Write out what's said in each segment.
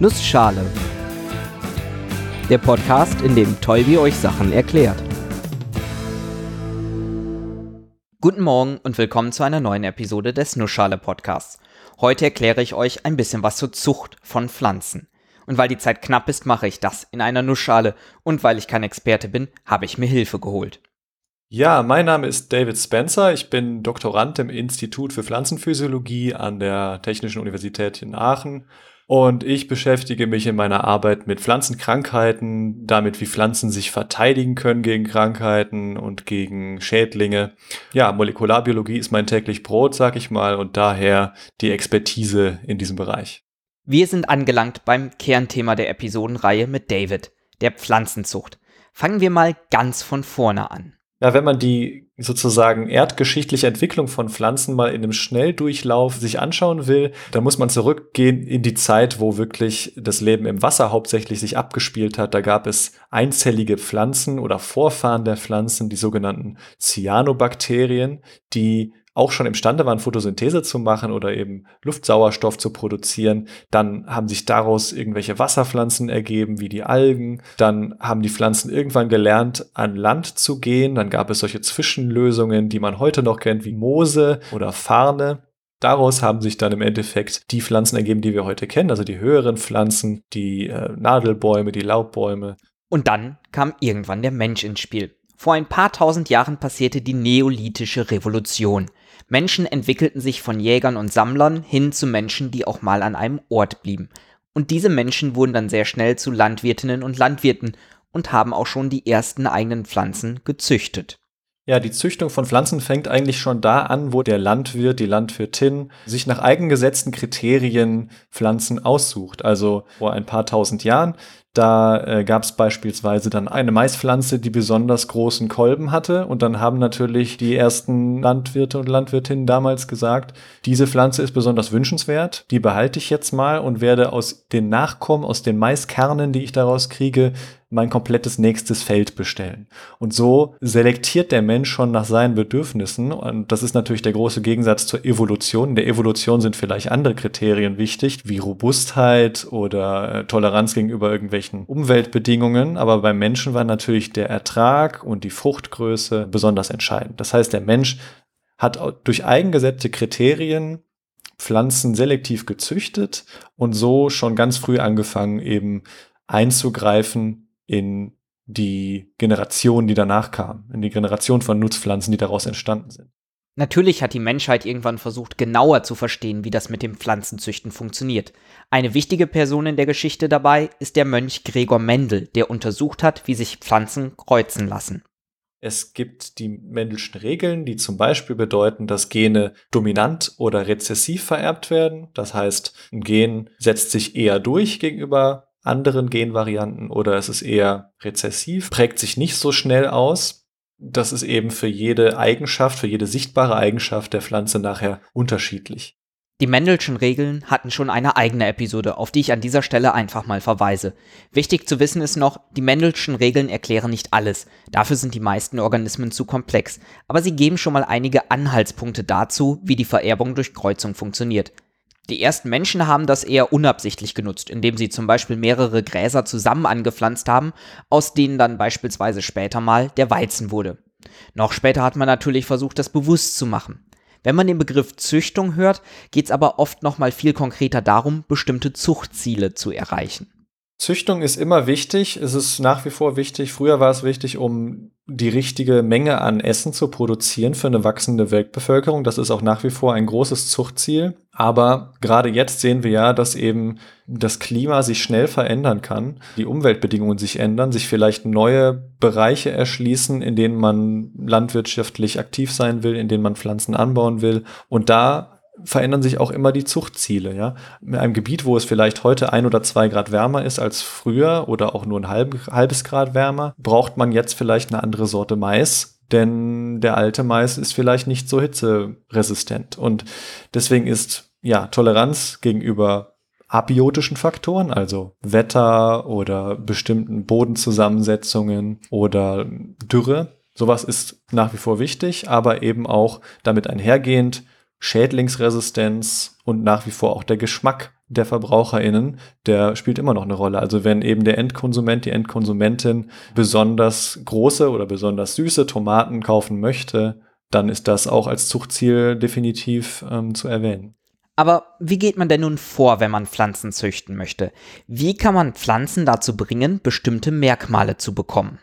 Nussschale. Der Podcast, in dem Tolbi euch Sachen erklärt. Guten Morgen und willkommen zu einer neuen Episode des Nussschale Podcasts. Heute erkläre ich euch ein bisschen was zur Zucht von Pflanzen. Und weil die Zeit knapp ist, mache ich das in einer Nussschale und weil ich kein Experte bin, habe ich mir Hilfe geholt. Ja, mein Name ist David Spencer. Ich bin Doktorand im Institut für Pflanzenphysiologie an der Technischen Universität in Aachen. Und ich beschäftige mich in meiner Arbeit mit Pflanzenkrankheiten, damit wie Pflanzen sich verteidigen können gegen Krankheiten und gegen Schädlinge. Ja, Molekularbiologie ist mein täglich Brot, sag ich mal, und daher die Expertise in diesem Bereich. Wir sind angelangt beim Kernthema der Episodenreihe mit David, der Pflanzenzucht. Fangen wir mal ganz von vorne an. Ja, wenn man die sozusagen erdgeschichtliche Entwicklung von Pflanzen mal in einem Schnelldurchlauf sich anschauen will, dann muss man zurückgehen in die Zeit, wo wirklich das Leben im Wasser hauptsächlich sich abgespielt hat. Da gab es einzellige Pflanzen oder Vorfahren der Pflanzen, die sogenannten Cyanobakterien, die auch schon imstande waren, Photosynthese zu machen oder eben Luftsauerstoff zu produzieren. Dann haben sich daraus irgendwelche Wasserpflanzen ergeben, wie die Algen. Dann haben die Pflanzen irgendwann gelernt, an Land zu gehen. Dann gab es solche Zwischenlösungen, die man heute noch kennt, wie Moose oder Farne. Daraus haben sich dann im Endeffekt die Pflanzen ergeben, die wir heute kennen, also die höheren Pflanzen, die äh, Nadelbäume, die Laubbäume. Und dann kam irgendwann der Mensch ins Spiel. Vor ein paar tausend Jahren passierte die Neolithische Revolution. Menschen entwickelten sich von Jägern und Sammlern hin zu Menschen, die auch mal an einem Ort blieben. Und diese Menschen wurden dann sehr schnell zu Landwirtinnen und Landwirten und haben auch schon die ersten eigenen Pflanzen gezüchtet. Ja, die Züchtung von Pflanzen fängt eigentlich schon da an, wo der Landwirt, die Landwirtin sich nach eigengesetzten Kriterien Pflanzen aussucht. Also vor ein paar tausend Jahren da äh, gab es beispielsweise dann eine Maispflanze, die besonders großen Kolben hatte. Und dann haben natürlich die ersten Landwirte und Landwirtinnen damals gesagt, diese Pflanze ist besonders wünschenswert, die behalte ich jetzt mal und werde aus den Nachkommen, aus den Maiskernen, die ich daraus kriege, mein komplettes nächstes Feld bestellen. Und so selektiert der Mensch schon nach seinen Bedürfnissen. Und das ist natürlich der große Gegensatz zur Evolution. In der Evolution sind vielleicht andere Kriterien wichtig, wie Robustheit oder äh, Toleranz gegenüber irgendwelchen Umweltbedingungen. Aber beim Menschen war natürlich der Ertrag und die Fruchtgröße besonders entscheidend. Das heißt, der Mensch hat durch eigengesetzte Kriterien Pflanzen selektiv gezüchtet und so schon ganz früh angefangen, eben einzugreifen in die Generation, die danach kam, in die Generation von Nutzpflanzen, die daraus entstanden sind. Natürlich hat die Menschheit irgendwann versucht, genauer zu verstehen, wie das mit dem Pflanzenzüchten funktioniert. Eine wichtige Person in der Geschichte dabei ist der Mönch Gregor Mendel, der untersucht hat, wie sich Pflanzen kreuzen lassen. Es gibt die Mendelschen Regeln, die zum Beispiel bedeuten, dass Gene dominant oder rezessiv vererbt werden. Das heißt, ein Gen setzt sich eher durch gegenüber anderen Genvarianten oder ist es eher rezessiv, prägt sich nicht so schnell aus. Das ist eben für jede Eigenschaft, für jede sichtbare Eigenschaft der Pflanze nachher unterschiedlich. Die Mendelschen Regeln hatten schon eine eigene Episode, auf die ich an dieser Stelle einfach mal verweise. Wichtig zu wissen ist noch, die Mendelschen Regeln erklären nicht alles. Dafür sind die meisten Organismen zu komplex. Aber sie geben schon mal einige Anhaltspunkte dazu, wie die Vererbung durch Kreuzung funktioniert. Die ersten Menschen haben das eher unabsichtlich genutzt, indem sie zum Beispiel mehrere Gräser zusammen angepflanzt haben, aus denen dann beispielsweise später mal der Weizen wurde. Noch später hat man natürlich versucht, das bewusst zu machen. Wenn man den Begriff Züchtung hört, geht es aber oft noch mal viel konkreter darum, bestimmte Zuchtziele zu erreichen. Züchtung ist immer wichtig. Es ist nach wie vor wichtig. Früher war es wichtig, um die richtige Menge an Essen zu produzieren für eine wachsende Weltbevölkerung. Das ist auch nach wie vor ein großes Zuchtziel. Aber gerade jetzt sehen wir ja, dass eben das Klima sich schnell verändern kann, die Umweltbedingungen sich ändern, sich vielleicht neue Bereiche erschließen, in denen man landwirtschaftlich aktiv sein will, in denen man Pflanzen anbauen will. Und da verändern sich auch immer die Zuchtziele. Ja? In einem Gebiet, wo es vielleicht heute ein oder zwei Grad wärmer ist als früher oder auch nur ein halb, halbes Grad wärmer, braucht man jetzt vielleicht eine andere Sorte Mais, denn der alte Mais ist vielleicht nicht so hitzeresistent. Und deswegen ist ja Toleranz gegenüber abiotischen Faktoren, also Wetter oder bestimmten Bodenzusammensetzungen oder Dürre. Sowas ist nach wie vor wichtig, aber eben auch damit einhergehend Schädlingsresistenz und nach wie vor auch der Geschmack der VerbraucherInnen, der spielt immer noch eine Rolle. Also wenn eben der Endkonsument, die Endkonsumentin besonders große oder besonders süße Tomaten kaufen möchte, dann ist das auch als Zuchtziel definitiv ähm, zu erwähnen. Aber wie geht man denn nun vor, wenn man Pflanzen züchten möchte? Wie kann man Pflanzen dazu bringen, bestimmte Merkmale zu bekommen?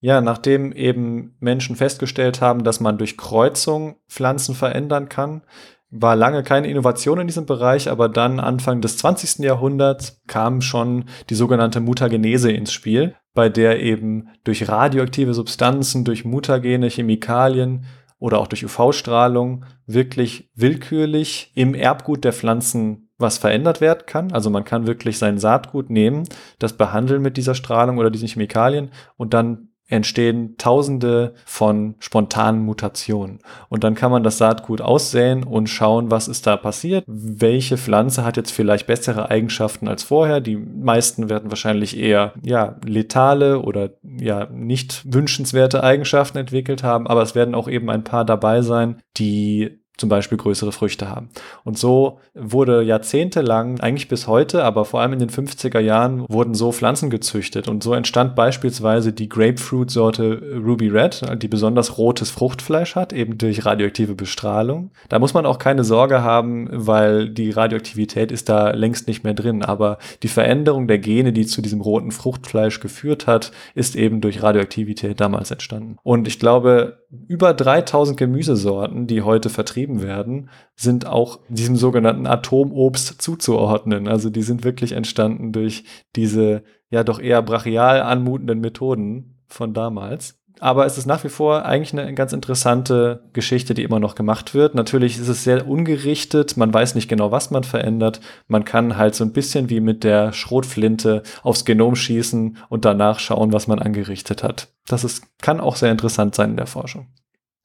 Ja, nachdem eben Menschen festgestellt haben, dass man durch Kreuzung Pflanzen verändern kann, war lange keine Innovation in diesem Bereich, aber dann Anfang des 20. Jahrhunderts kam schon die sogenannte Mutagenese ins Spiel, bei der eben durch radioaktive Substanzen, durch Mutagene, Chemikalien oder auch durch UV-Strahlung wirklich willkürlich im Erbgut der Pflanzen was verändert werden kann. Also man kann wirklich sein Saatgut nehmen, das behandeln mit dieser Strahlung oder diesen Chemikalien und dann entstehen tausende von spontanen Mutationen. Und dann kann man das Saatgut aussäen und schauen, was ist da passiert. Welche Pflanze hat jetzt vielleicht bessere Eigenschaften als vorher? Die meisten werden wahrscheinlich eher, ja, letale oder ja, nicht wünschenswerte Eigenschaften entwickelt haben. Aber es werden auch eben ein paar dabei sein, die zum Beispiel größere Früchte haben. Und so wurde jahrzehntelang, eigentlich bis heute, aber vor allem in den 50er Jahren, wurden so Pflanzen gezüchtet. Und so entstand beispielsweise die Grapefruit-Sorte Ruby Red, die besonders rotes Fruchtfleisch hat, eben durch radioaktive Bestrahlung. Da muss man auch keine Sorge haben, weil die Radioaktivität ist da längst nicht mehr drin. Aber die Veränderung der Gene, die zu diesem roten Fruchtfleisch geführt hat, ist eben durch Radioaktivität damals entstanden. Und ich glaube, über 3000 Gemüsesorten, die heute vertrieben werden, sind auch diesem sogenannten Atomobst zuzuordnen. Also die sind wirklich entstanden durch diese ja doch eher brachial anmutenden Methoden von damals. Aber es ist nach wie vor eigentlich eine ganz interessante Geschichte, die immer noch gemacht wird. Natürlich ist es sehr ungerichtet, man weiß nicht genau, was man verändert. Man kann halt so ein bisschen wie mit der Schrotflinte aufs Genom schießen und danach schauen, was man angerichtet hat. Das ist, kann auch sehr interessant sein in der Forschung.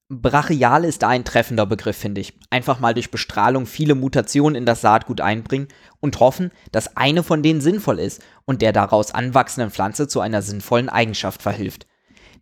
Brachial ist ein treffender Begriff, finde ich. Einfach mal durch Bestrahlung viele Mutationen in das Saatgut einbringen und hoffen, dass eine von denen sinnvoll ist und der daraus anwachsenden Pflanze zu einer sinnvollen Eigenschaft verhilft.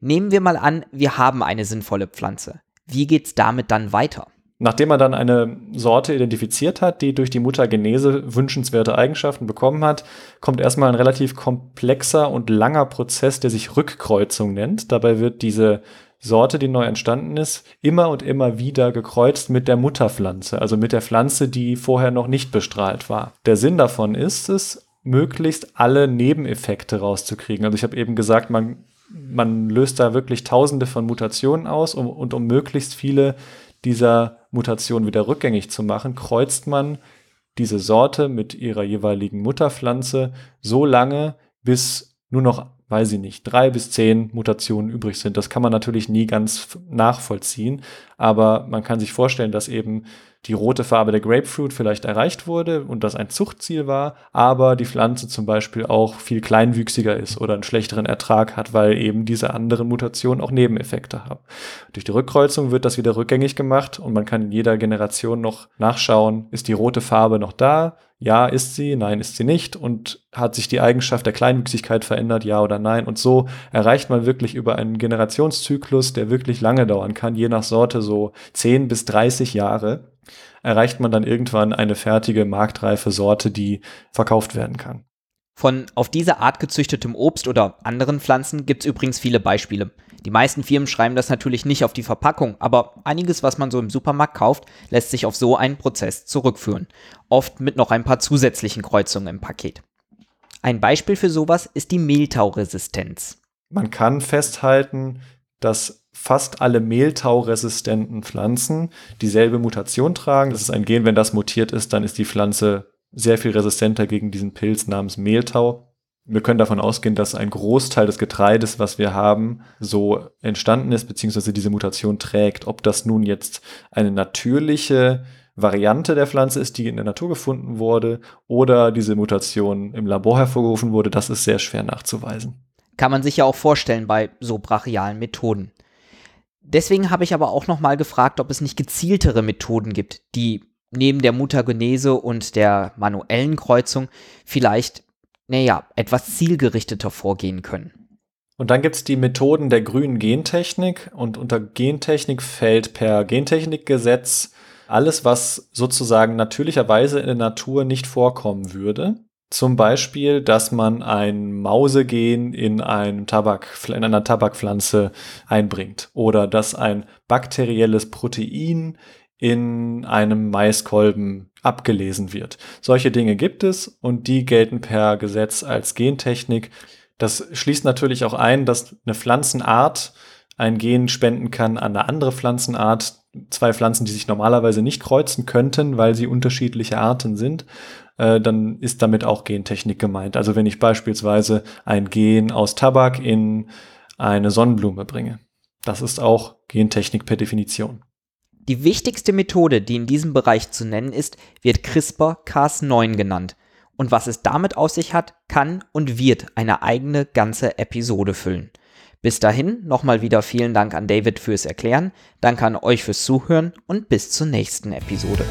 Nehmen wir mal an, wir haben eine sinnvolle Pflanze. Wie geht's damit dann weiter? Nachdem man dann eine Sorte identifiziert hat, die durch die Mutagenese wünschenswerte Eigenschaften bekommen hat, kommt erstmal ein relativ komplexer und langer Prozess, der sich Rückkreuzung nennt. Dabei wird diese Sorte, die neu entstanden ist, immer und immer wieder gekreuzt mit der Mutterpflanze, also mit der Pflanze, die vorher noch nicht bestrahlt war. Der Sinn davon ist es, möglichst alle Nebeneffekte rauszukriegen. Also ich habe eben gesagt, man man löst da wirklich tausende von Mutationen aus um, und um möglichst viele dieser Mutationen wieder rückgängig zu machen, kreuzt man diese Sorte mit ihrer jeweiligen Mutterpflanze so lange, bis nur noch, weiß ich nicht, drei bis zehn Mutationen übrig sind. Das kann man natürlich nie ganz nachvollziehen, aber man kann sich vorstellen, dass eben die rote Farbe der Grapefruit vielleicht erreicht wurde und das ein Zuchtziel war, aber die Pflanze zum Beispiel auch viel kleinwüchsiger ist oder einen schlechteren Ertrag hat, weil eben diese anderen Mutationen auch Nebeneffekte haben. Durch die Rückkreuzung wird das wieder rückgängig gemacht und man kann in jeder Generation noch nachschauen, ist die rote Farbe noch da? Ja, ist sie, nein, ist sie nicht und hat sich die Eigenschaft der Kleinwüchsigkeit verändert, ja oder nein? Und so erreicht man wirklich über einen Generationszyklus, der wirklich lange dauern kann, je nach Sorte so 10 bis 30 Jahre erreicht man dann irgendwann eine fertige, marktreife Sorte, die verkauft werden kann. Von auf diese Art gezüchtetem Obst oder anderen Pflanzen gibt es übrigens viele Beispiele. Die meisten Firmen schreiben das natürlich nicht auf die Verpackung, aber einiges, was man so im Supermarkt kauft, lässt sich auf so einen Prozess zurückführen. Oft mit noch ein paar zusätzlichen Kreuzungen im Paket. Ein Beispiel für sowas ist die Mehltauresistenz. Man kann festhalten, dass fast alle mehltauresistenten Pflanzen dieselbe Mutation tragen. Das ist ein Gen, wenn das mutiert ist, dann ist die Pflanze sehr viel resistenter gegen diesen Pilz namens Mehltau. Wir können davon ausgehen, dass ein Großteil des Getreides, was wir haben, so entstanden ist, beziehungsweise diese Mutation trägt. Ob das nun jetzt eine natürliche Variante der Pflanze ist, die in der Natur gefunden wurde, oder diese Mutation im Labor hervorgerufen wurde, das ist sehr schwer nachzuweisen. Kann man sich ja auch vorstellen bei so brachialen Methoden. Deswegen habe ich aber auch noch mal gefragt, ob es nicht gezieltere Methoden gibt, die neben der Mutagenese und der manuellen Kreuzung vielleicht, naja, etwas zielgerichteter vorgehen können. Und dann gibt es die Methoden der grünen Gentechnik und unter Gentechnik fällt per Gentechnikgesetz alles, was sozusagen natürlicherweise in der Natur nicht vorkommen würde. Zum Beispiel, dass man ein Mausegen in, einem Tabak, in einer Tabakpflanze einbringt oder dass ein bakterielles Protein in einem Maiskolben abgelesen wird. Solche Dinge gibt es und die gelten per Gesetz als Gentechnik. Das schließt natürlich auch ein, dass eine Pflanzenart ein Gen spenden kann an eine andere Pflanzenart. Zwei Pflanzen, die sich normalerweise nicht kreuzen könnten, weil sie unterschiedliche Arten sind, äh, dann ist damit auch Gentechnik gemeint. Also wenn ich beispielsweise ein Gen aus Tabak in eine Sonnenblume bringe. Das ist auch Gentechnik per Definition. Die wichtigste Methode, die in diesem Bereich zu nennen ist, wird CRISPR-Cas9 genannt. Und was es damit auf sich hat, kann und wird eine eigene ganze Episode füllen. Bis dahin nochmal wieder vielen Dank an David fürs Erklären, danke an euch fürs Zuhören und bis zur nächsten Episode.